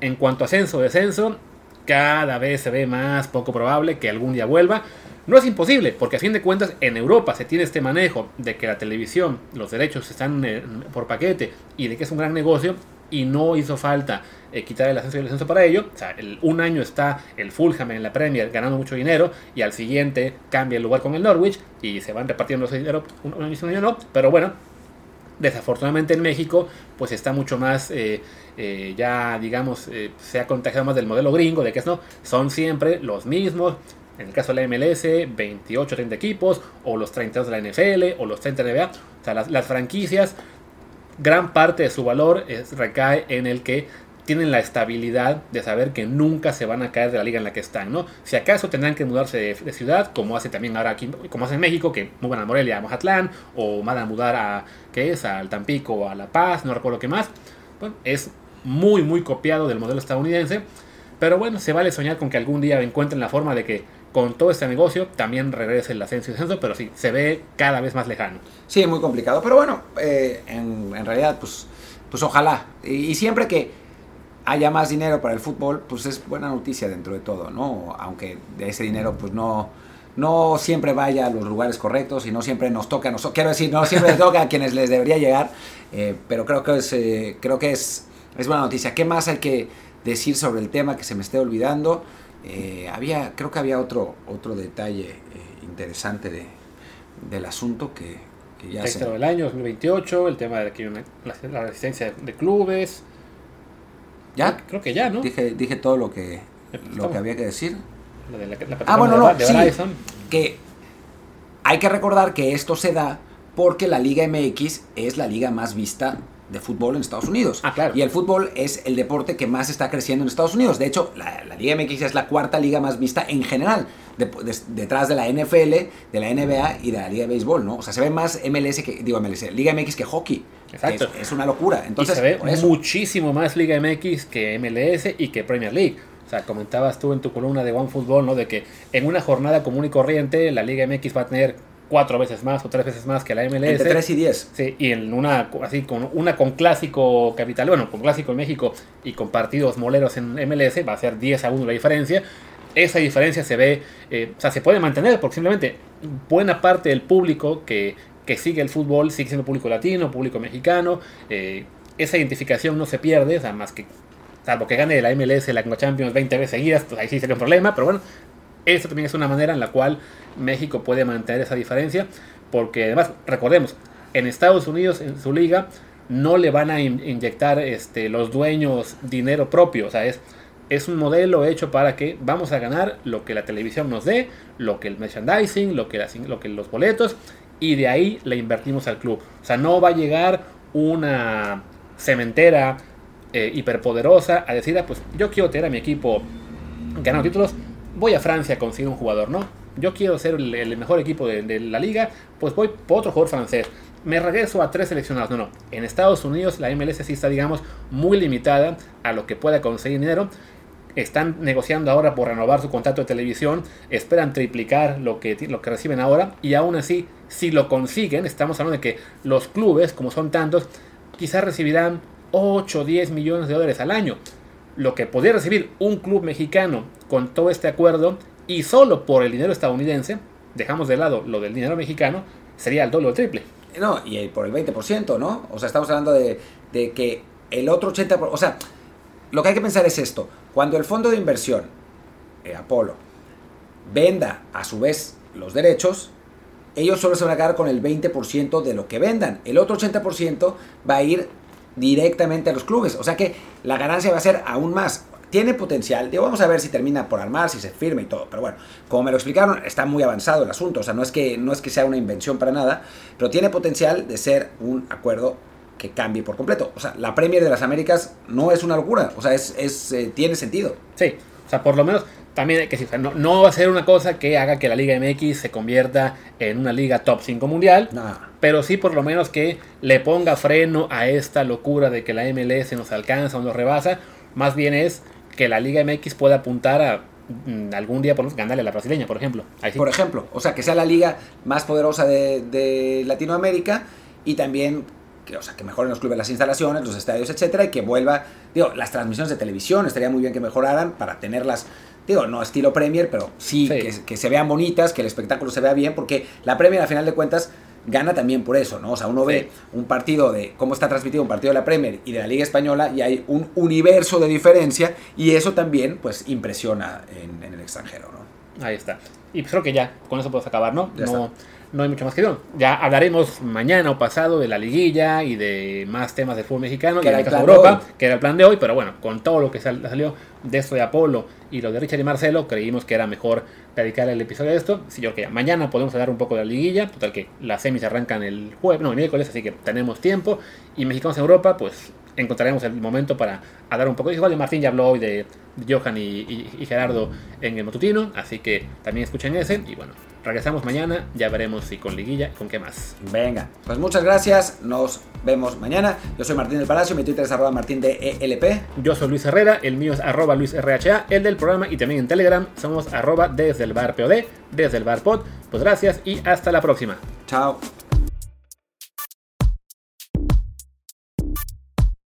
en cuanto a ascenso o descenso, cada vez se ve más poco probable que algún día vuelva. No es imposible, porque a fin de cuentas en Europa se tiene este manejo de que la televisión, los derechos están eh, por paquete y de que es un gran negocio y no hizo falta eh, quitar el ascenso y el descenso para ello. O sea, un año está el Fulham en la Premier ganando mucho dinero y al siguiente cambia el lugar con el Norwich y se van repartiendo ese dinero un un año sí, un año no. Pero bueno, desafortunadamente en México pues está mucho más eh, eh, ya digamos se ha contagiado más del modelo gringo de que es no son siempre los mismos en el caso de la MLS 28 30 equipos o los 32 de la NFL o los 30 de NBA o sea las franquicias gran parte de su valor es- recae en el que tienen la estabilidad de saber que nunca se van a caer de la liga en la que están, ¿no? Si acaso tendrán que mudarse de, ciudad, como hace también ahora aquí, como hace en México, que mudan a Morelia, a Mazatlán, o van a mudar a, ¿qué es? Al Tampico o a La Paz, no recuerdo qué más. Bueno, es muy, muy copiado del modelo estadounidense, pero bueno, se vale soñar con que algún día encuentren la forma de que con todo este negocio también regrese el ascenso y descenso, pero sí, se ve cada vez más lejano. Sí, muy complicado. Pero bueno, eh, en, realidad, pues, pues ojalá. Y, siempre que haya más dinero para el fútbol, pues es buena noticia dentro de todo, ¿no? Aunque de ese dinero, pues no, no siempre vaya a los lugares correctos y no siempre nos toca, a nosotros quiero decir, no siempre le toca a quienes les debería llegar, eh, pero creo que es, eh, creo que es, es buena noticia. ¿Qué más hay que decir sobre el tema que se me esté olvidando? Eh, había, creo que había otro, otro detalle eh, interesante de, del asunto que, que ya Texto se... del año 2028, el tema de que una- la, la resistencia de clubes. ¿Ya? Creo que ya, ¿no? Dije, dije todo lo que, lo Estamos- que había que decir. Lo de la- la Ah, bueno, no, de, sí. Que hay que recordar que esto se da porque la Liga MX es la liga más vista de fútbol en Estados Unidos. Ah, claro. Y el fútbol es el deporte que más está creciendo en Estados Unidos. De hecho, la, la Liga MX es la cuarta liga más vista en general, de- de- detrás de la NFL, de la NBA y de la Liga de Béisbol, ¿no? O sea, se ve más MLS que, digo MLS, Liga MX que hockey. Exacto. Es, es una locura. Entonces, y se ve eso- muchísimo más Liga MX que MLS y que Premier League. O sea, comentabas tú en tu columna de One Football, ¿no? De que en una jornada común y corriente la Liga MX va a tener cuatro veces más o tres veces más que la MLS. entre 3 y 10. Sí, y en una así con una con clásico capital, bueno, con clásico en México y con partidos moleros en MLS va a ser 10 a 1 la diferencia. Esa diferencia se ve, eh, o sea, se puede mantener porque simplemente buena parte del público que, que sigue el fútbol sigue siendo público latino, público mexicano. eh, esa identificación no se pierde, o sea, más que salvo que gane la MLS la Champions 20 veces seguidas, pues ahí sí sería un problema, pero bueno, esa también es una manera en la cual México puede mantener esa diferencia, porque además, recordemos, en Estados Unidos, en su liga, no le van a in- inyectar este, los dueños dinero propio, o sea, es, es un modelo hecho para que vamos a ganar lo que la televisión nos dé, lo que el merchandising, lo que, lo que los boletos, y de ahí le invertimos al club. O sea, no va a llegar una cementera eh, hiperpoderosa a decir, ah, pues yo quiero tener a mi equipo ganando títulos, voy a Francia a conseguir un jugador, ¿no? Yo quiero ser el, mejor equipo de, de la liga, pues voy por otro jugador francés. Me regreso a tres seleccionados. No, no. En Estados Unidos la MLS sí está, digamos, muy limitada a lo que pueda conseguir dinero. Están negociando ahora por renovar su contrato de televisión. Esperan triplicar lo que, lo que reciben ahora. Y aún así, si lo consiguen, estamos hablando de que los clubes, como son tantos, quizás recibirán 8 o 10 millones de dólares al año lo que podría recibir un club mexicano con todo este acuerdo y solo por el dinero estadounidense, dejamos de lado lo del dinero mexicano, sería el doble o el triple. No, y por el 20%, ¿no? O sea, estamos hablando de, de que el otro 80%, o sea, lo que hay que pensar es esto. Cuando el fondo de inversión, eh, Apolo, venda a su vez los derechos, ellos solo se van a quedar con el 20% de lo que vendan. El otro 80% va a ir directamente a los clubes. O sea que la ganancia va a ser aún más. Tiene potencial. Digo, vamos a ver si termina por armar, si se firma y todo. Pero bueno, como me lo explicaron, está muy avanzado el asunto. O sea, no es que, no es que sea una invención para nada, pero tiene potencial de ser un acuerdo que cambie por completo. O sea, la Premier de las Américas no es una locura. O sea, es, eh, tiene sentido. Sí, o sea, por lo menos también hay que decir, o sea, no, no va a ser una cosa que haga que la Liga MX se convierta en una liga top 5 mundial, pero sí por lo menos que le ponga freno a esta locura de que la MLS nos alcanza o nos rebasa. Más bien es que la Liga MX pueda apuntar a mm, algún día por lo menos ganarle a la brasileña, por ejemplo. Sí. Por ejemplo, o sea, que sea la liga más poderosa de, de Latinoamérica y también que, o sea, que mejoren los clubes las instalaciones, los estadios, etcétera, y que vuelva, digo, las transmisiones de televisión estaría muy bien que mejoraran para tenerlas, digo, no estilo Premier, pero sí, Sí. Que, que se vean bonitas, que el espectáculo se vea bien, porque la Premier, a final de cuentas, gana también por eso, ¿no? O sea, uno Sí. ve un partido de cómo está transmitido un partido de la Premier y de la Liga Española y hay un universo de diferencia y eso también, pues, impresiona en, en el extranjero, ¿no? Ahí está. Y creo que ya, con eso podemos acabar, ¿no? Ya No, no hay mucho más que decir. Ya hablaremos mañana o pasado de la liguilla y de más temas del fútbol mexicano Que y de el caso de Europa, que era el plan de hoy, pero bueno, con todo lo que sal- salió de esto de Apolo y lo de Richard y Marcelo, creímos que era mejor dedicar el episodio a esto. Sí, yo creo que ya mañana podemos hablar un poco de la liguilla, total que las semis arrancan el jueves, no, el miércoles, así que tenemos tiempo. Y mexicanos en Europa, pues encontraremos el momento para hablar un poco. Igual de Martín ya habló hoy de Johan y, y- y Gerardo en el matutino, así que también escuchen ese. Y bueno, regresamos mañana, ya veremos si con liguilla con qué más. Venga, pues muchas gracias, nos vemos mañana. Yo soy Martín del Palacio, mi Twitter es arroba martín de ELP. Yo soy Luis Herrera, el mío es arroba Luis RHA, el del programa y también en Telegram somos arroba desde el bar POD, desde el bar pod. Pues gracias y hasta la próxima. Chao.